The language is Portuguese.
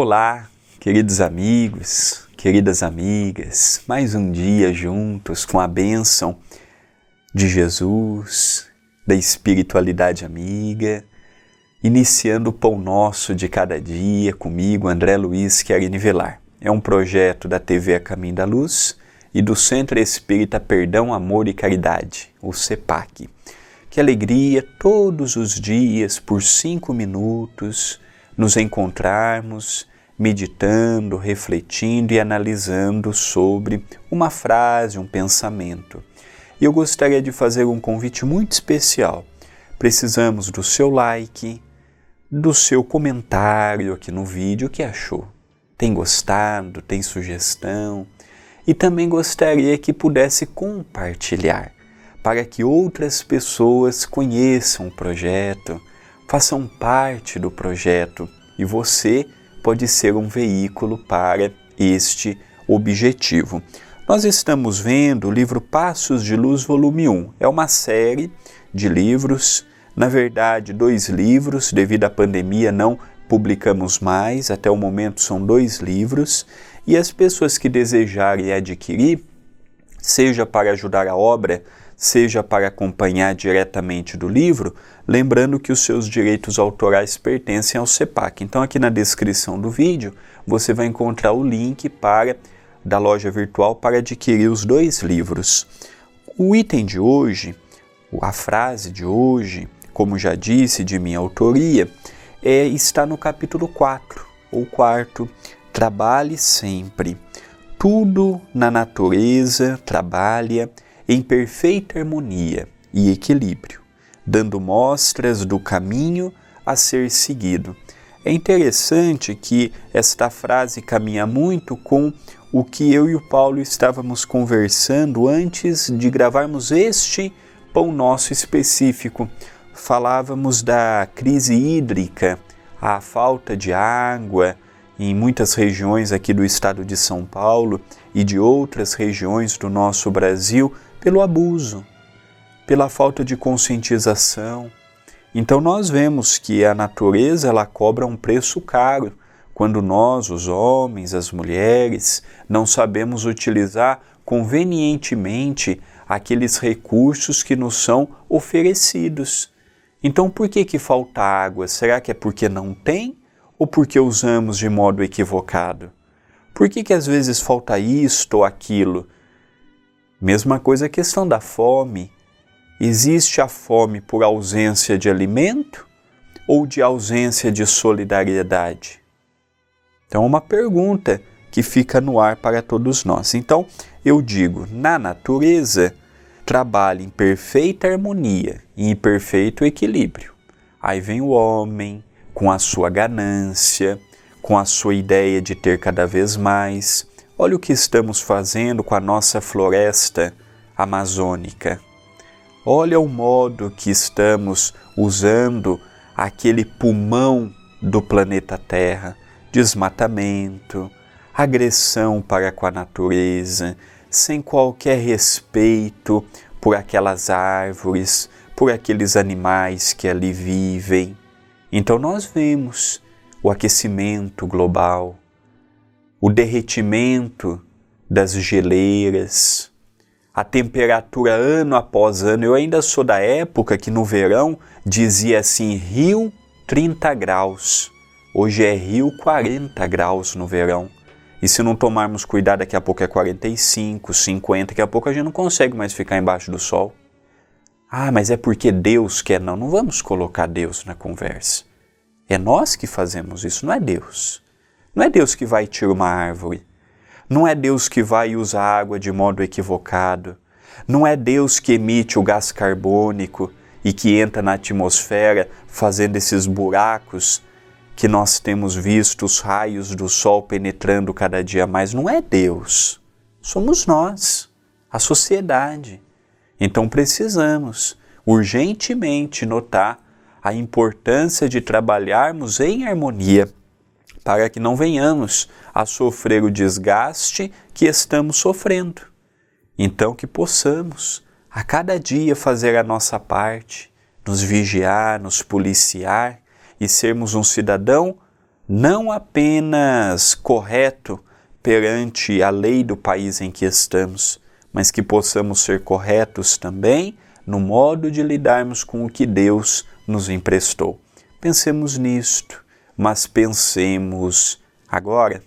Olá, queridos amigos, queridas amigas, mais um dia juntos com a bênção de Jesus, da espiritualidade amiga, iniciando o pão nosso de cada dia comigo, André Luiz Querini Velar. É um projeto da TV A Caminho da Luz e do Centro Espírita Perdão, Amor e Caridade, o CEPAC. Que alegria todos os dias, por cinco minutos, nos encontrarmos meditando, refletindo e analisando sobre uma frase, um pensamento. E eu gostaria de fazer um convite muito especial. Precisamos do seu like, do seu comentário aqui no vídeo, o que achou? Tem gostado? Tem sugestão? E também gostaria que pudesse compartilhar, para que outras pessoas conheçam o projeto, façam parte do projeto e você pode ser um veículo para este objetivo. Nós estamos vendo o livro Passos de Luz, volume 1. É uma série de livros, na verdade, dois livros, devido à pandemia não publicamos mais, até o momento são dois livros, e as pessoas que desejarem adquirir, seja para ajudar a obra, seja para acompanhar diretamente do livro, lembrando que os seus direitos autorais pertencem ao CEPAC. Então, aqui na descrição do vídeo, você vai encontrar o link para da loja virtual para adquirir os dois livros. O item de hoje, a frase de hoje, como já disse, de minha autoria, é, está no capítulo 4, ou quarto, Trabalhe sempre. Tudo na natureza trabalha em perfeita harmonia e equilíbrio, dando mostras do caminho a ser seguido. É interessante que esta frase caminha muito com o que eu e o Paulo estávamos conversando antes de gravarmos este pão nosso específico. Falávamos da crise hídrica, a falta de água, em muitas regiões aqui do estado de São Paulo e de outras regiões do nosso Brasil pelo abuso, pela falta de conscientização. Então nós vemos que a natureza ela cobra um preço caro quando nós, os homens, as mulheres, não sabemos utilizar convenientemente aqueles recursos que nos são oferecidos. Então por que que falta água? Será que é porque não tem ou porque usamos de modo equivocado? Por que que às vezes falta isto ou aquilo? Mesma coisa a questão da fome. Existe a fome por ausência de alimento ou de ausência de solidariedade? Então, uma pergunta que fica no ar para todos nós. Então, eu digo, na natureza, trabalha em perfeita harmonia e em perfeito equilíbrio. Aí vem o homem com a sua ganância, com a sua ideia de ter cada vez mais, Olha o que estamos fazendo com a nossa floresta amazônica. Olha o modo que estamos usando aquele pulmão do planeta Terra, desmatamento, agressão para com a natureza, sem qualquer respeito por aquelas árvores, por aqueles animais que ali vivem. Então nós vemos o aquecimento global, o derretimento das geleiras, a temperatura ano após ano. Eu ainda sou da época que no verão dizia assim: Rio 30 graus. Hoje é Rio 40 graus no verão. E se não tomarmos cuidado, daqui a pouco é 45, 50, daqui a pouco a gente não consegue mais ficar embaixo do sol. Ah, mas é porque Deus quer. Não, não vamos colocar Deus na conversa. É nós que fazemos isso, não é Deus. Não é Deus que vai tirar uma árvore. Não é Deus que vai usar água de modo equivocado. Não é Deus que emite o gás carbônico e que entra na atmosfera fazendo esses buracos que nós temos visto os raios do sol penetrando cada dia mais. Não é Deus. Somos nós, a sociedade. Então precisamos urgentemente notar a importância de trabalharmos em harmonia para que não venhamos a sofrer o desgaste que estamos sofrendo. Então, que possamos a cada dia fazer a nossa parte, nos vigiar, nos policiar e sermos um cidadão não apenas correto perante a lei do país em que estamos, mas que possamos ser corretos também no modo de lidarmos com o que Deus nos emprestou. Pensemos nisto, mas pensemos agora